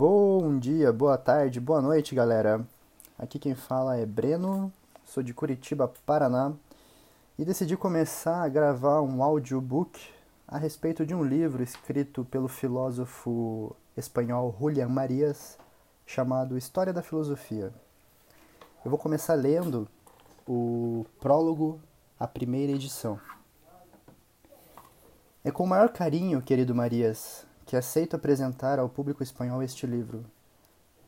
Bom dia, boa tarde, boa noite, galera. Aqui quem fala é Breno, sou de Curitiba, Paraná, e decidi começar a gravar um audiobook a respeito de um livro escrito pelo filósofo espanhol Julián Marias, chamado História da Filosofia. Eu vou começar lendo o prólogo à primeira edição. É com o maior carinho, querido Marias, que aceito apresentar ao público espanhol este livro,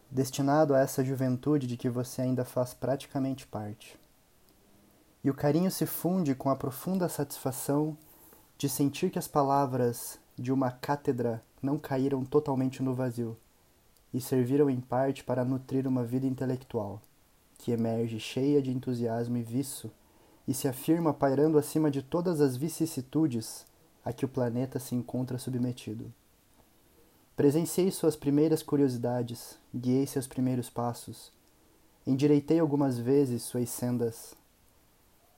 destinado a essa juventude de que você ainda faz praticamente parte. E o carinho se funde com a profunda satisfação de sentir que as palavras de uma cátedra não caíram totalmente no vazio e serviram em parte para nutrir uma vida intelectual, que emerge cheia de entusiasmo e viço e se afirma pairando acima de todas as vicissitudes a que o planeta se encontra submetido. Presenciei suas primeiras curiosidades, guiei seus primeiros passos, endireitei algumas vezes suas sendas.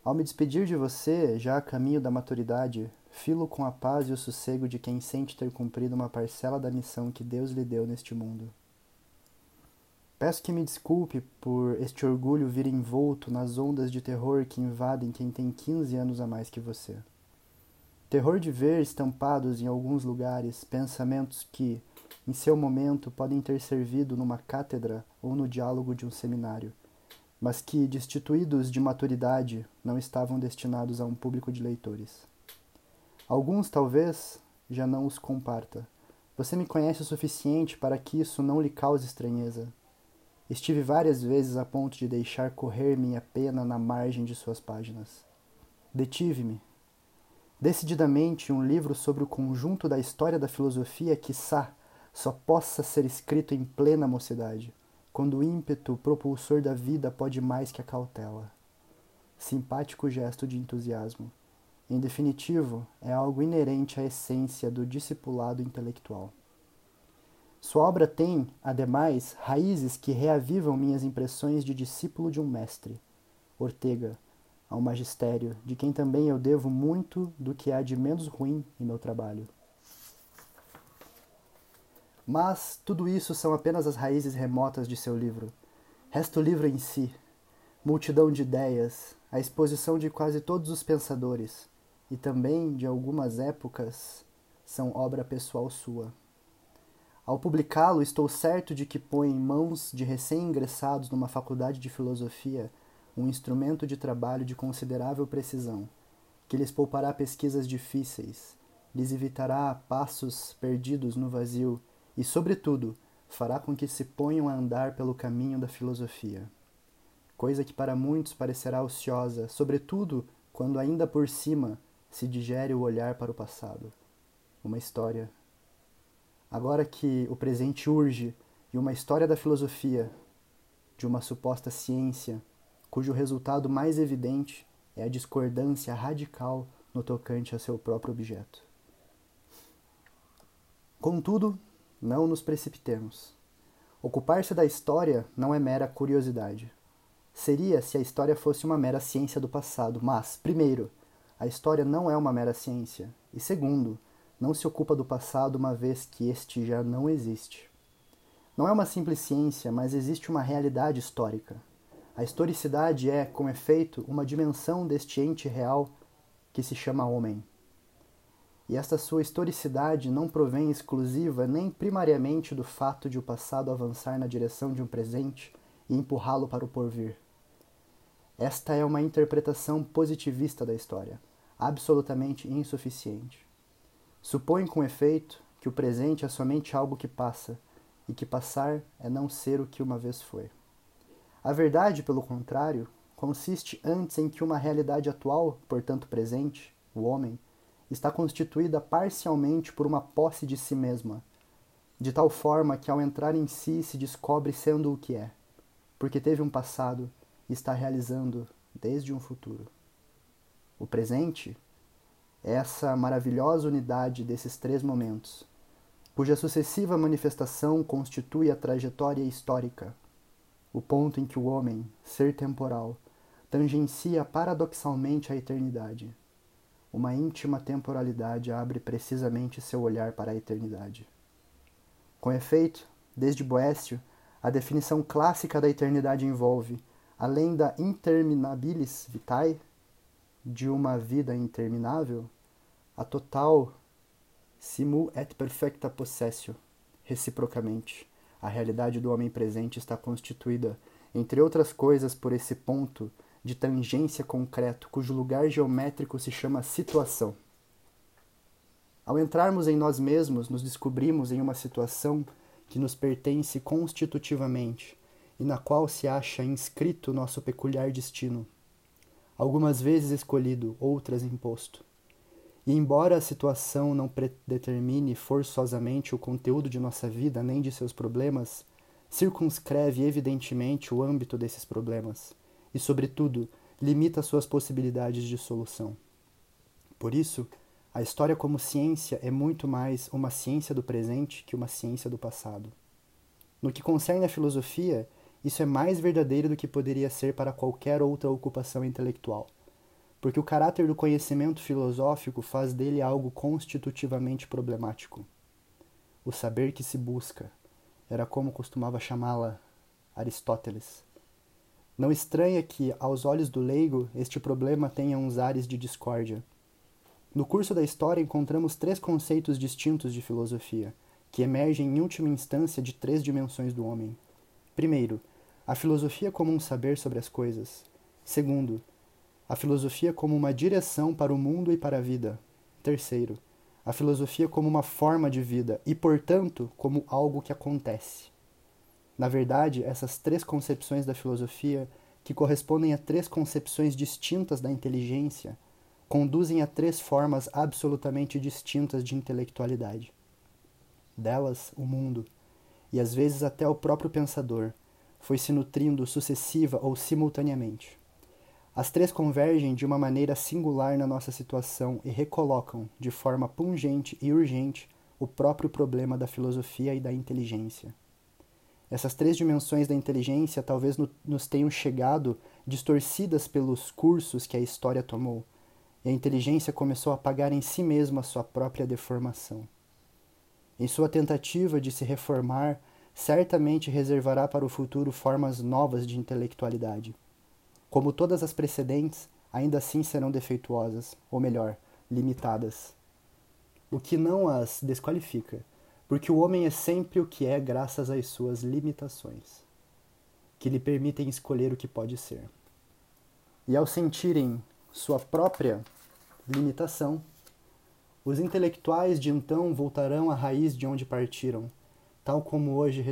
Ao me despedir de você, já a caminho da maturidade, filo com a paz e o sossego de quem sente ter cumprido uma parcela da missão que Deus lhe deu neste mundo. Peço que me desculpe por este orgulho vir envolto nas ondas de terror que invadem quem tem 15 anos a mais que você. Terror de ver estampados em alguns lugares pensamentos que, em seu momento, podem ter servido numa cátedra ou no diálogo de um seminário, mas que, destituídos de maturidade, não estavam destinados a um público de leitores. Alguns, talvez, já não os comparta. Você me conhece o suficiente para que isso não lhe cause estranheza. Estive várias vezes a ponto de deixar correr minha pena na margem de suas páginas. Detive-me, Decididamente, um livro sobre o conjunto da história da filosofia, quiçá, só possa ser escrito em plena mocidade, quando o ímpeto propulsor da vida pode mais que a cautela. Simpático gesto de entusiasmo. Em definitivo, é algo inerente à essência do discipulado intelectual. Sua obra tem, ademais, raízes que reavivam minhas impressões de discípulo de um mestre. Ortega, ao magistério, de quem também eu devo muito do que há de menos ruim em meu trabalho. Mas tudo isso são apenas as raízes remotas de seu livro. Resta o livro em si, multidão de ideias, a exposição de quase todos os pensadores, e também de algumas épocas, são obra pessoal sua. Ao publicá-lo, estou certo de que põe em mãos de recém-ingressados numa faculdade de filosofia um instrumento de trabalho de considerável precisão, que lhes poupará pesquisas difíceis, lhes evitará passos perdidos no vazio e, sobretudo, fará com que se ponham a andar pelo caminho da filosofia. Coisa que para muitos parecerá ociosa, sobretudo quando ainda por cima se digere o olhar para o passado. Uma história. Agora que o presente urge e uma história da filosofia, de uma suposta ciência, cujo resultado mais evidente é a discordância radical no tocante a seu próprio objeto. Contudo, não nos precipitemos. Ocupar-se da história não é mera curiosidade. Seria se a história fosse uma mera ciência do passado, mas, primeiro, a história não é uma mera ciência, e segundo, não se ocupa do passado uma vez que este já não existe. Não é uma simples ciência, mas existe uma realidade histórica, a historicidade é, com efeito, uma dimensão deste ente real que se chama homem. E esta sua historicidade não provém exclusiva nem primariamente do fato de o passado avançar na direção de um presente e empurrá-lo para o porvir. Esta é uma interpretação positivista da história, absolutamente insuficiente. Supõe, com efeito, que o presente é somente algo que passa, e que passar é não ser o que uma vez foi. A verdade, pelo contrário, consiste antes em que uma realidade atual, portanto presente, o homem, está constituída parcialmente por uma posse de si mesma, de tal forma que ao entrar em si se descobre sendo o que é, porque teve um passado e está realizando desde um futuro. O presente é essa maravilhosa unidade desses três momentos, cuja sucessiva manifestação constitui a trajetória histórica o ponto em que o homem, ser temporal, tangencia paradoxalmente a eternidade. Uma íntima temporalidade abre precisamente seu olhar para a eternidade. Com efeito, Desde Boécio, a definição clássica da eternidade envolve, além da interminabilis vitae, de uma vida interminável, a total simul et perfecta possessio, reciprocamente. A realidade do homem presente está constituída, entre outras coisas, por esse ponto de tangência concreto, cujo lugar geométrico se chama situação. Ao entrarmos em nós mesmos, nos descobrimos em uma situação que nos pertence constitutivamente e na qual se acha inscrito nosso peculiar destino, algumas vezes escolhido, outras imposto. E embora a situação não predetermine forçosamente o conteúdo de nossa vida nem de seus problemas, circunscreve evidentemente o âmbito desses problemas e, sobretudo, limita suas possibilidades de solução. Por isso, a história como ciência é muito mais uma ciência do presente que uma ciência do passado. No que concerne à filosofia, isso é mais verdadeiro do que poderia ser para qualquer outra ocupação intelectual, porque o caráter do conhecimento filosófico faz dele algo constitutivamente problemático. O saber que se busca era como costumava chamá-la Aristóteles. Não estranha que, aos olhos do leigo, este problema tenha uns ares de discórdia no curso da história encontramos três conceitos distintos de filosofia, que emergem em última instância de três dimensões do homem. Primeiro, a filosofia como um saber sobre as coisas. Segundo, a filosofia como uma direção para o mundo e para a vida. Terceiro, a filosofia como uma forma de vida e, portanto, como algo que acontece. Na verdade, essas três concepções da filosofia, que correspondem a três concepções distintas da inteligência, conduzem a três formas absolutamente distintas de intelectualidade. Delas, o mundo, e às vezes até o próprio pensador, foi se nutrindo sucessiva ou simultaneamente. As três convergem de uma maneira singular na nossa situação e recolocam, de forma pungente e urgente, o próprio problema da filosofia e da inteligência. Essas três dimensões da inteligência talvez no, nos tenham chegado distorcidas pelos cursos que a história tomou e a inteligência começou a pagar em si mesma a sua própria deformação. Em sua tentativa de se reformar, certamente reservará para o futuro formas novas de intelectualidade. Como todas as precedentes, ainda assim serão defeituosas, ou melhor, limitadas. O que não as desqualifica, porque o homem é sempre o que é graças às suas limitações, que lhe permitem escolher o que pode ser. E ao sentirem sua própria limitação. Os intelectuais de então voltarão à raiz de onde partiram, tal como hoje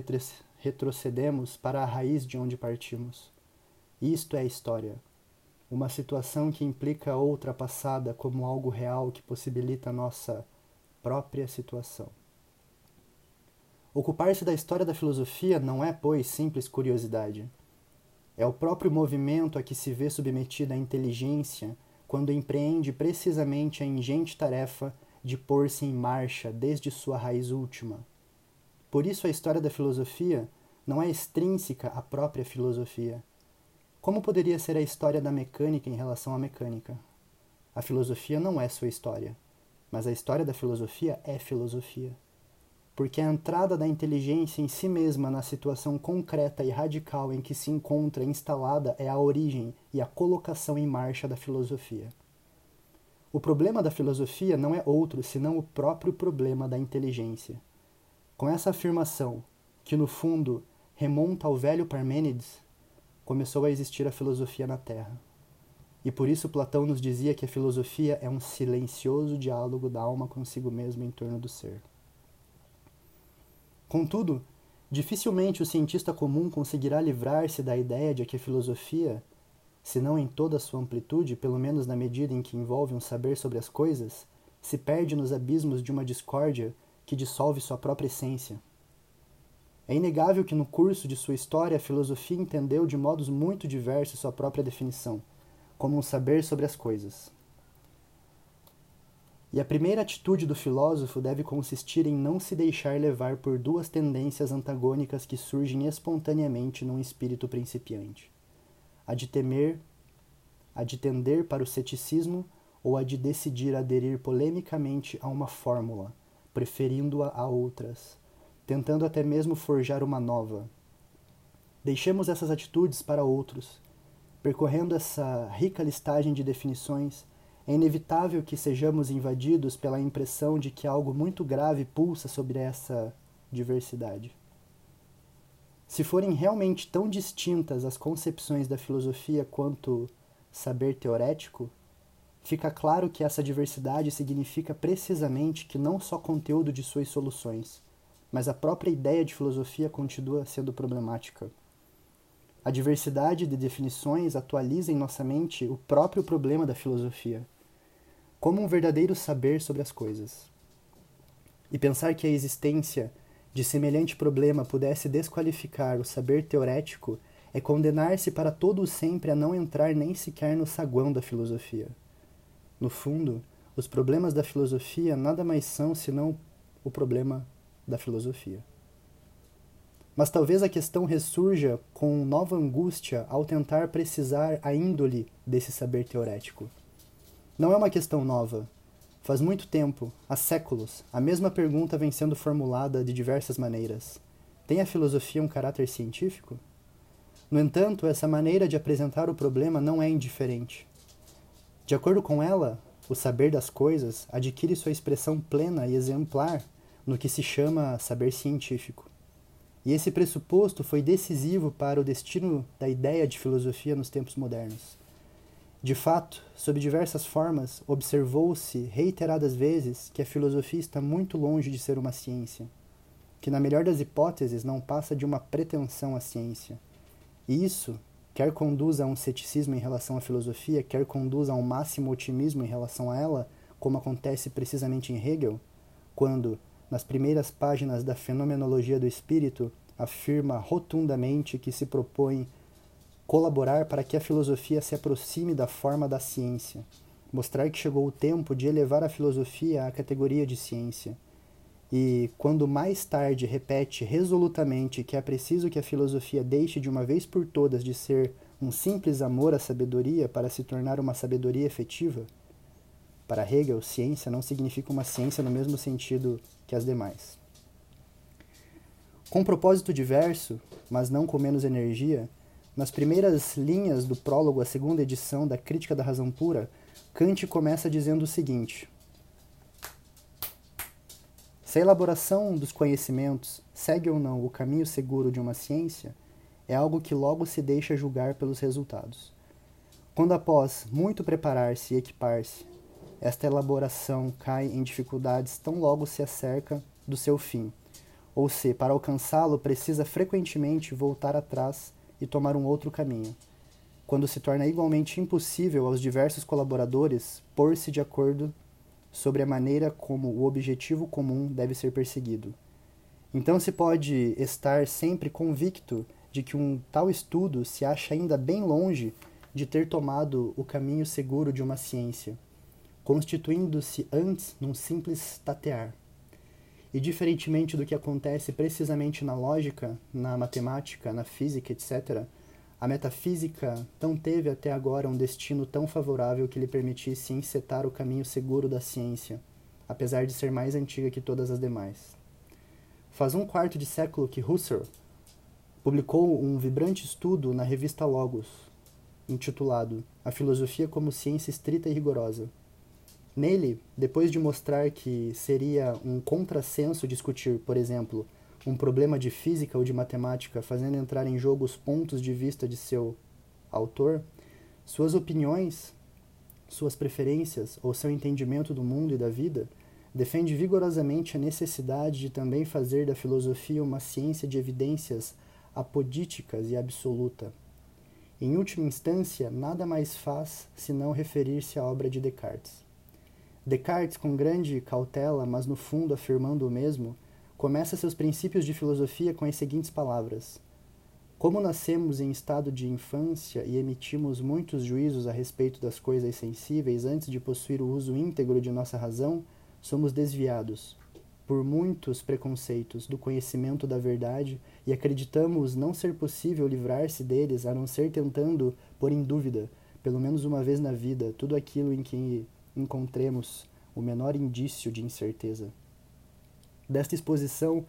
retrocedemos para a raiz de onde partimos. Isto é história. Uma situação que implica outra passada como algo real que possibilita nossa própria situação. Ocupar-se da história da filosofia não é, pois, simples curiosidade. É o próprio movimento a que se vê submetida a inteligência quando empreende precisamente a ingente tarefa de pôr-se em marcha desde sua raiz última. Por isso, a história da filosofia não é extrínseca à própria filosofia. Como poderia ser a história da mecânica em relação à mecânica? A filosofia não é sua história, mas a história da filosofia é filosofia. Porque a entrada da inteligência em si mesma na situação concreta e radical em que se encontra instalada é a origem e a colocação em marcha da filosofia. O problema da filosofia não é outro senão o próprio problema da inteligência. Com essa afirmação, que no fundo remonta ao velho Parmênides, começou a existir a filosofia na Terra. E por isso Platão nos dizia que a filosofia é um silencioso diálogo da alma consigo mesma em torno do ser. Contudo, dificilmente o cientista comum conseguirá livrar-se da ideia de que a filosofia, se não em toda a sua amplitude, pelo menos na medida em que envolve um saber sobre as coisas, se perde nos abismos de uma discórdia que dissolve sua própria essência. É inegável que no curso de sua história a filosofia entendeu de modos muito diversos sua própria definição, como um saber sobre as coisas. E a primeira atitude do filósofo deve consistir em não se deixar levar por duas tendências antagônicas que surgem espontaneamente num espírito principiante: a de temer, a de tender para o ceticismo ou a de decidir aderir polemicamente a uma fórmula, preferindo-a a outras, tentando até mesmo forjar uma nova. Deixemos essas atitudes para outros. Percorrendo essa rica listagem de definições, é inevitável que sejamos invadidos pela impressão de que algo muito grave pulsa sobre essa diversidade. Se forem realmente tão distintas as concepções da filosofia quanto saber teorético, fica claro que essa diversidade significa precisamente que não só conteúdo de suas soluções, mas a própria ideia de filosofia continua sendo problemática. A diversidade de definições atualiza em nossa mente o próprio problema da filosofia, como um verdadeiro saber sobre as coisas. E pensar que a existência de semelhante problema pudesse desqualificar o saber teorético é condenar-se para todo o sempre a não entrar nem sequer no saguão da filosofia. No fundo, os problemas da filosofia nada mais são senão o problema da filosofia. Mas talvez a questão ressurja com nova angústia ao tentar precisar a índole desse saber teorético. Não é uma questão nova. Faz muito tempo, há séculos, a mesma pergunta vem sendo formulada de diversas maneiras. Tem a filosofia um caráter científico? No entanto, essa maneira de apresentar o problema não é indiferente. De acordo com ela, o saber das coisas adquire sua expressão plena e exemplar no que se chama saber científico. E esse pressuposto foi decisivo para o destino da ideia de filosofia nos tempos modernos. De fato, sob diversas formas, observou-se reiteradas vezes que a filosofia está muito longe de ser uma ciência, que, na melhor das hipóteses, não passa de uma pretensão à ciência. E isso, quer conduza a um ceticismo em relação à filosofia, quer conduza a um máximo otimismo em relação a ela, como acontece precisamente em Hegel, quando, nas primeiras páginas da Fenomenologia do Espírito, afirma rotundamente que se propõe colaborar para que a filosofia se aproxime da forma da ciência, mostrar que chegou o tempo de elevar a filosofia à categoria de ciência. E, quando mais tarde repete resolutamente que é preciso que a filosofia deixe de uma vez por todas de ser um simples amor à sabedoria para se tornar uma sabedoria efetiva, para Hegel, ciência não significa uma ciência no mesmo sentido que as demais. Com propósito diverso, mas não com menos energia, nas primeiras linhas do prólogo à segunda edição da Crítica da Razão Pura, Kant começa dizendo o seguinte: Se a elaboração dos conhecimentos segue ou não o caminho seguro de uma ciência, é algo que logo se deixa julgar pelos resultados. Quando, após muito preparar-se e equipar-se, esta elaboração cai em dificuldades tão logo se acerca do seu fim, ou se, para alcançá-lo, precisa frequentemente voltar atrás e tomar um outro caminho, quando se torna igualmente impossível aos diversos colaboradores pôr-se de acordo sobre a maneira como o objetivo comum deve ser perseguido. Então se pode estar sempre convicto de que um tal estudo se acha ainda bem longe de ter tomado o caminho seguro de uma ciência constituindo-se antes num simples tatear. E diferentemente do que acontece precisamente na lógica, na matemática, na física, etc., a metafísica não teve até agora um destino tão favorável que lhe permitisse encetar o caminho seguro da ciência, apesar de ser mais antiga que todas as demais. Faz um quarto de século que Husserl publicou um vibrante estudo na revista Logos, intitulado A Filosofia como Ciência Estrita e Rigorosa, Nele, depois de mostrar que seria um contrassenso discutir, por exemplo, um problema de física ou de matemática fazendo entrar em jogo os pontos de vista de seu autor, suas opiniões, suas preferências ou seu entendimento do mundo e da vida, defende vigorosamente a necessidade de também fazer da filosofia uma ciência de evidências apodíticas e absoluta. Em última instância, nada mais faz senão referir-se à obra de Descartes. Descartes, com grande cautela, mas no fundo afirmando o mesmo, começa seus princípios de filosofia com as seguintes palavras: Como nascemos em estado de infância e emitimos muitos juízos a respeito das coisas sensíveis antes de possuir o uso íntegro de nossa razão, somos desviados por muitos preconceitos do conhecimento da verdade e acreditamos não ser possível livrar-se deles a não ser tentando pôr em dúvida, pelo menos uma vez na vida, tudo aquilo em que encontremos o menor indício de incerteza. Desta exposição,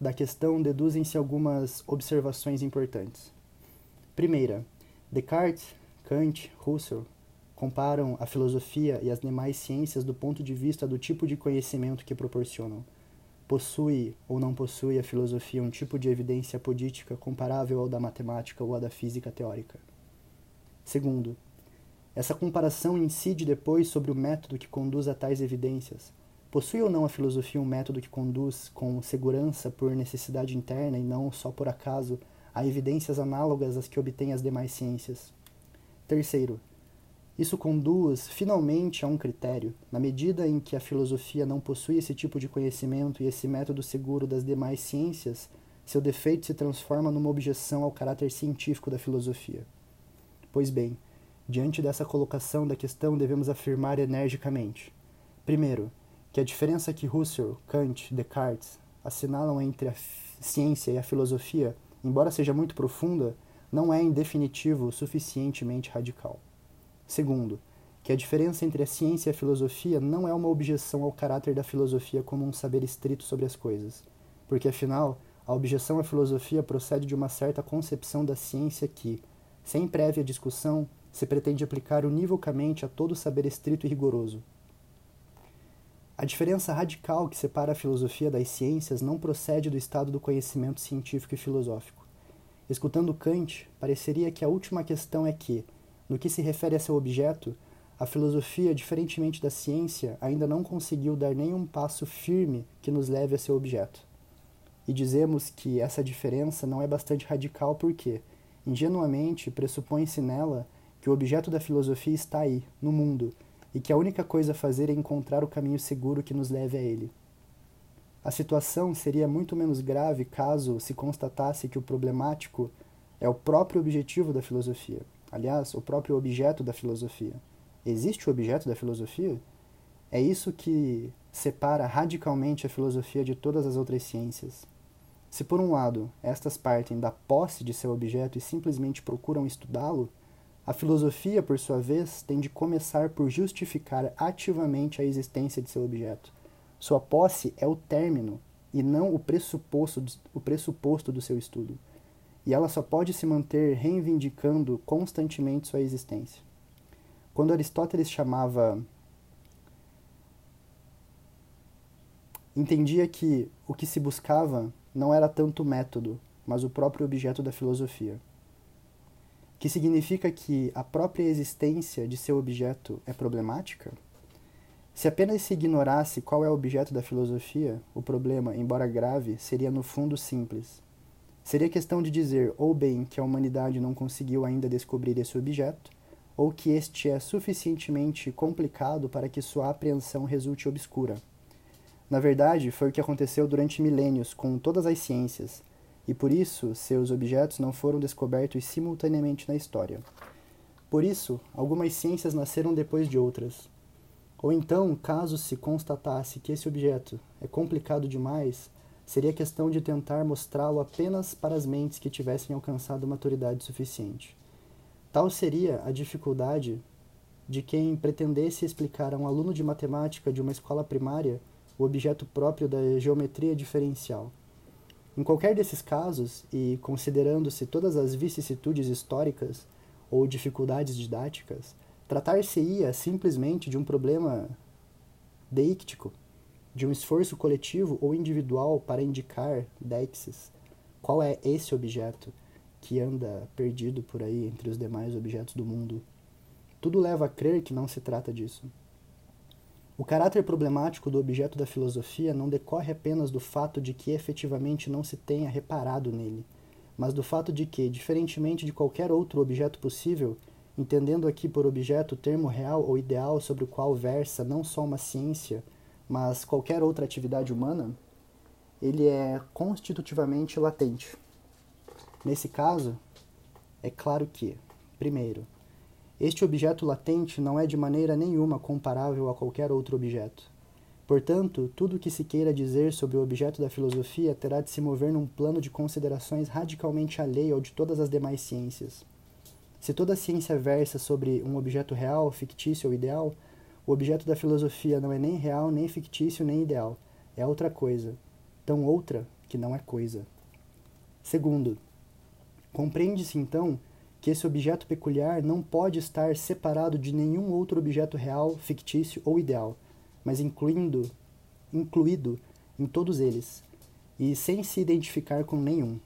da questão deduzem-se algumas observações importantes. Primeira, Descartes, Kant, Russell comparam a filosofia e as demais ciências do ponto de vista do tipo de conhecimento que proporcionam. Possui ou não possui a filosofia um tipo de evidência política comparável ao da matemática ou à da física teórica? Segundo, essa comparação incide depois sobre o método que conduz a tais evidências. Possui ou não a filosofia um método que conduz com segurança por necessidade interna e não só por acaso a evidências análogas às que obtém as demais ciências? Terceiro, isso conduz finalmente a um critério. Na medida em que a filosofia não possui esse tipo de conhecimento e esse método seguro das demais ciências, seu defeito se transforma numa objeção ao caráter científico da filosofia. Pois bem, diante dessa colocação da questão, devemos afirmar energicamente: primeiro, que a diferença que Husserl, Kant, Descartes assinalam entre a ciência e a filosofia, embora seja muito profunda, não é em definitivo suficientemente radical. Segundo, que a diferença entre a ciência e a filosofia não é uma objeção ao caráter da filosofia como um saber estrito sobre as coisas, porque afinal, a objeção à filosofia procede de uma certa concepção da ciência que, sem prévia discussão, se pretende aplicar univocamente a todo saber estrito e rigoroso. A diferença radical que separa a filosofia das ciências não procede do estado do conhecimento científico e filosófico. Escutando Kant, pareceria que a última questão é que, no que se refere a seu objeto, a filosofia, diferentemente da ciência, ainda não conseguiu dar nenhum passo firme que nos leve a seu objeto. E dizemos que essa diferença não é bastante radical porque, ingenuamente, pressupõe-se nela que o objeto da filosofia está aí, no mundo, e que a única coisa a fazer é encontrar o caminho seguro que nos leve a ele. A situação seria muito menos grave caso se constatasse que o problemático é o próprio objetivo da filosofia aliás, o próprio objeto da filosofia. Existe o objeto da filosofia? É isso que separa radicalmente a filosofia de todas as outras ciências. Se, por um lado, estas partem da posse de seu objeto e simplesmente procuram estudá-lo, a filosofia, por sua vez, tem de começar por justificar ativamente a existência de seu objeto. Sua posse é o término e não o pressuposto, o pressuposto do seu estudo e ela só pode se manter reivindicando constantemente sua existência. Quando Aristóteles chamava. entendia que o que se buscava não era tanto o método, mas o próprio objeto da filosofia. Que significa que a própria existência de seu objeto é problemática? Se apenas se ignorasse qual é o objeto da filosofia, o problema, embora grave, seria no fundo simples Seria questão de dizer ou bem que a humanidade não conseguiu ainda descobrir esse objeto, ou que este é suficientemente complicado para que sua apreensão resulte obscura. Na verdade, foi o que aconteceu durante milênios com todas as ciências, e por isso seus objetos não foram descobertos simultaneamente na história. Por isso, algumas ciências nasceram depois de outras. Ou então, caso se constatasse que esse objeto é complicado demais, seria questão de tentar mostrá-lo apenas para as mentes que tivessem alcançado maturidade suficiente. Tal seria a dificuldade de quem pretendesse explicar a um aluno de matemática de uma escola primária o objeto próprio da geometria diferencial. Em qualquer desses casos, e considerando-se todas as vicissitudes históricas ou dificuldades didáticas, tratar-se-ia simplesmente de um problema deíctico de um esforço coletivo ou individual para indicar deixis qual é esse objeto que anda perdido por aí entre os demais objetos do mundo. Tudo leva a crer que não se trata disso. O caráter problemático do objeto da filosofia não decorre apenas do fato de que efetivamente não se tenha reparado nele, mas do fato de que, diferentemente de qualquer outro objeto possível, entendendo aqui por objeto o termo real ou ideal sobre o qual versa não só uma ciência, mas qualquer outra atividade humana, ele é constitutivamente latente. Nesse caso, é claro que, primeiro, este objeto latente não é de maneira nenhuma comparável a qualquer outro objeto. Portanto, tudo o que se queira dizer sobre o objeto da filosofia terá de se mover num plano de considerações radicalmente alheio ao de todas as demais ciências. Se toda ciência versa sobre um objeto real, fictício ou ideal, o objeto da filosofia não é nem real, nem fictício, nem ideal. É outra coisa. Tão outra que não é coisa. Segundo, compreende-se então que esse objeto peculiar não pode estar separado de nenhum outro objeto real, fictício ou ideal, mas incluindo, incluído em todos eles, e sem se identificar com nenhum.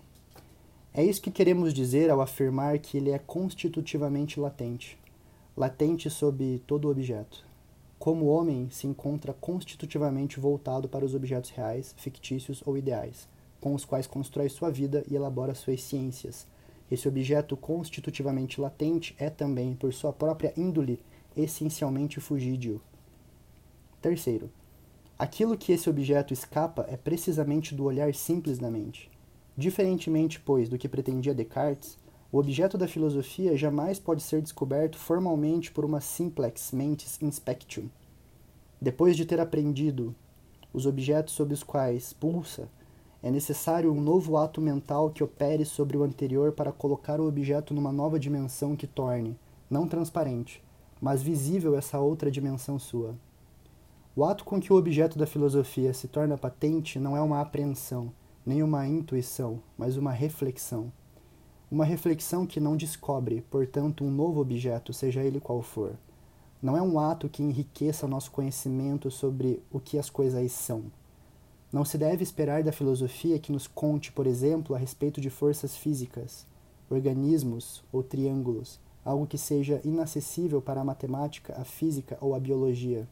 É isso que queremos dizer ao afirmar que ele é constitutivamente latente, latente sob todo objeto. Como o homem se encontra constitutivamente voltado para os objetos reais, fictícios ou ideais, com os quais constrói sua vida e elabora suas ciências. Esse objeto constitutivamente latente é também, por sua própria índole, essencialmente fugídio. Terceiro, aquilo que esse objeto escapa é precisamente do olhar simples da mente. Diferentemente, pois, do que pretendia Descartes, o objeto da filosofia jamais pode ser descoberto formalmente por uma simplex mentis inspectum. Depois de ter aprendido os objetos sobre os quais pulsa, é necessário um novo ato mental que opere sobre o anterior para colocar o objeto numa nova dimensão que torne, não transparente, mas visível essa outra dimensão sua. O ato com que o objeto da filosofia se torna patente não é uma apreensão, nem uma intuição, mas uma reflexão. Uma reflexão que não descobre, portanto, um novo objeto, seja ele qual for. Não é um ato que enriqueça nosso conhecimento sobre o que as coisas são. Não se deve esperar da filosofia que nos conte, por exemplo, a respeito de forças físicas, organismos ou triângulos, algo que seja inacessível para a matemática, a física ou a biologia.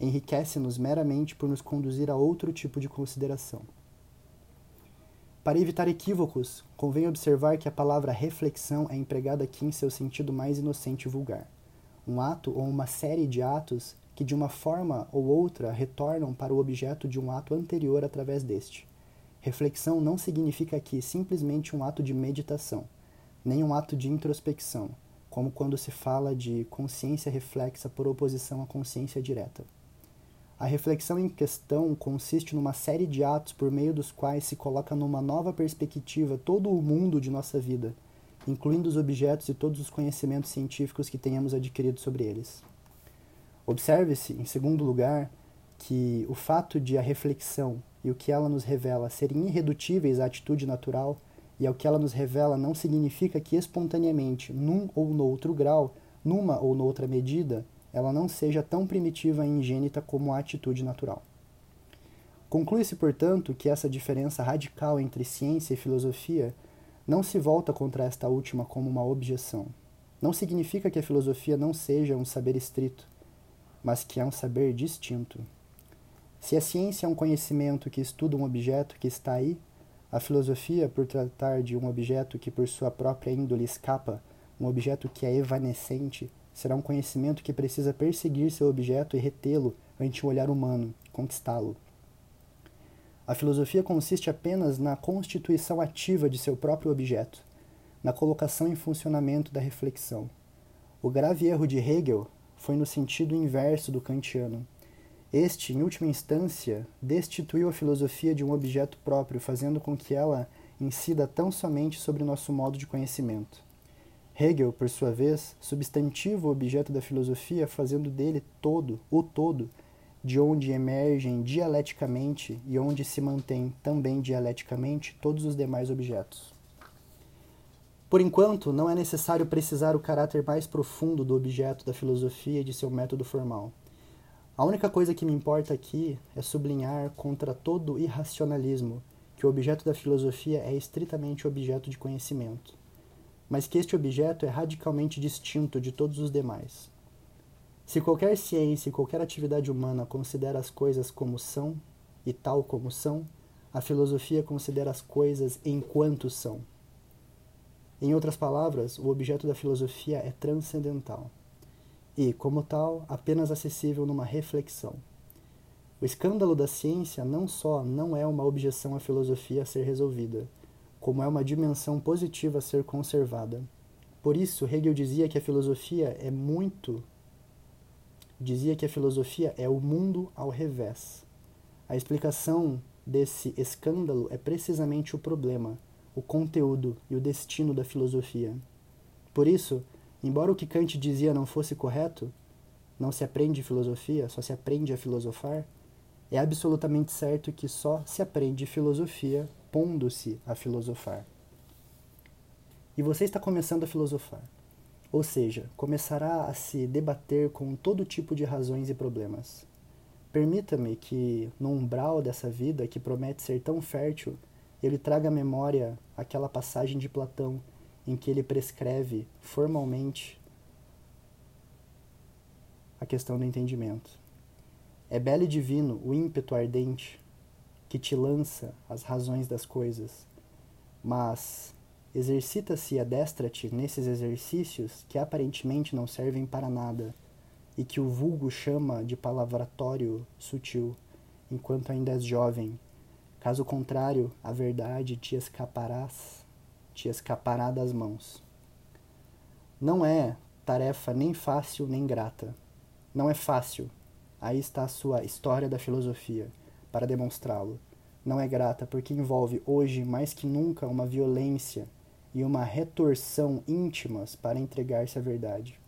Enriquece-nos meramente por nos conduzir a outro tipo de consideração. Para evitar equívocos, convém observar que a palavra reflexão é empregada aqui em seu sentido mais inocente e vulgar. Um ato ou uma série de atos que, de uma forma ou outra, retornam para o objeto de um ato anterior através deste. Reflexão não significa aqui simplesmente um ato de meditação, nem um ato de introspecção, como quando se fala de consciência reflexa por oposição à consciência direta. A reflexão em questão consiste numa série de atos por meio dos quais se coloca numa nova perspectiva todo o mundo de nossa vida, incluindo os objetos e todos os conhecimentos científicos que tenhamos adquirido sobre eles. Observe-se, em segundo lugar, que o fato de a reflexão e o que ela nos revela serem irredutíveis à atitude natural e ao que ela nos revela não significa que espontaneamente, num ou no outro grau, numa ou noutra medida, ela não seja tão primitiva e ingênita como a atitude natural. Conclui-se, portanto, que essa diferença radical entre ciência e filosofia não se volta contra esta última como uma objeção. Não significa que a filosofia não seja um saber estrito, mas que é um saber distinto. Se a ciência é um conhecimento que estuda um objeto que está aí, a filosofia, por tratar de um objeto que por sua própria índole escapa, um objeto que é evanescente, será um conhecimento que precisa perseguir seu objeto e retê-lo ante o olhar humano, conquistá-lo. A filosofia consiste apenas na constituição ativa de seu próprio objeto, na colocação em funcionamento da reflexão. O grave erro de Hegel foi no sentido inverso do kantiano. Este, em última instância, destituiu a filosofia de um objeto próprio, fazendo com que ela incida tão somente sobre nosso modo de conhecimento. Hegel, por sua vez, substantiva o objeto da filosofia, fazendo dele todo, o todo, de onde emergem dialeticamente e onde se mantém também dialeticamente todos os demais objetos. Por enquanto, não é necessário precisar o caráter mais profundo do objeto da filosofia e de seu método formal. A única coisa que me importa aqui é sublinhar contra todo irracionalismo que o objeto da filosofia é estritamente objeto de conhecimento mas que este objeto é radicalmente distinto de todos os demais. Se qualquer ciência e qualquer atividade humana considera as coisas como são e tal como são, a filosofia considera as coisas enquanto são. Em outras palavras, o objeto da filosofia é transcendental e, como tal, apenas acessível numa reflexão. O escândalo da ciência não só não é uma objeção à filosofia a ser resolvida, como é uma dimensão positiva a ser conservada. Por isso, Hegel dizia que a filosofia é muito dizia que a filosofia é o mundo ao revés. A explicação desse escândalo é precisamente o problema, o conteúdo e o destino da filosofia. Por isso, embora o que Kant dizia não fosse correto, não se aprende filosofia, só se aprende a filosofar, É absolutamente certo que só se aprende filosofia pondo-se a filosofar. E você está começando a filosofar. Ou seja, começará a se debater com todo tipo de razões e problemas. Permita-me que, no umbral dessa vida que promete ser tão fértil, eu lhe traga à memória aquela passagem de Platão em que ele prescreve formalmente a questão do entendimento. É belo e divino o ímpeto ardente que te lança as razões das coisas, mas exercita-se e adestra-te nesses exercícios que aparentemente não servem para nada e que o vulgo chama de palavratório sutil, enquanto ainda és jovem. Caso contrário, a verdade te escaparás, te escapará das mãos. Não é tarefa nem fácil nem grata. Não é fácil. Aí está a sua história da filosofia, para demonstrá-lo. Não é grata porque envolve hoje mais que nunca uma violência e uma retorção íntimas para entregar-se à verdade.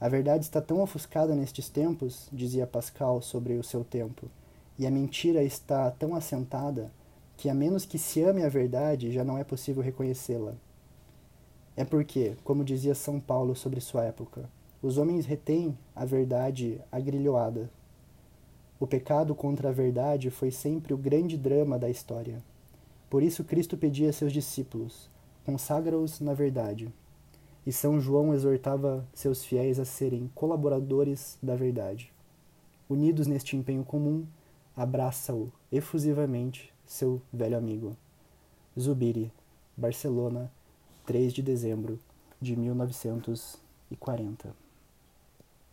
A verdade está tão ofuscada nestes tempos, dizia Pascal sobre o seu tempo, e a mentira está tão assentada que, a menos que se ame a verdade, já não é possível reconhecê-la. É porque, como dizia São Paulo sobre sua época, os homens retêm a verdade agrilhoada. O pecado contra a verdade foi sempre o grande drama da história. Por isso Cristo pedia a seus discípulos: consagra-os na verdade. E São João exortava seus fiéis a serem colaboradores da verdade. Unidos neste empenho comum, abraça-o efusivamente seu velho amigo. Zubiri, Barcelona, 3 de dezembro de 1940.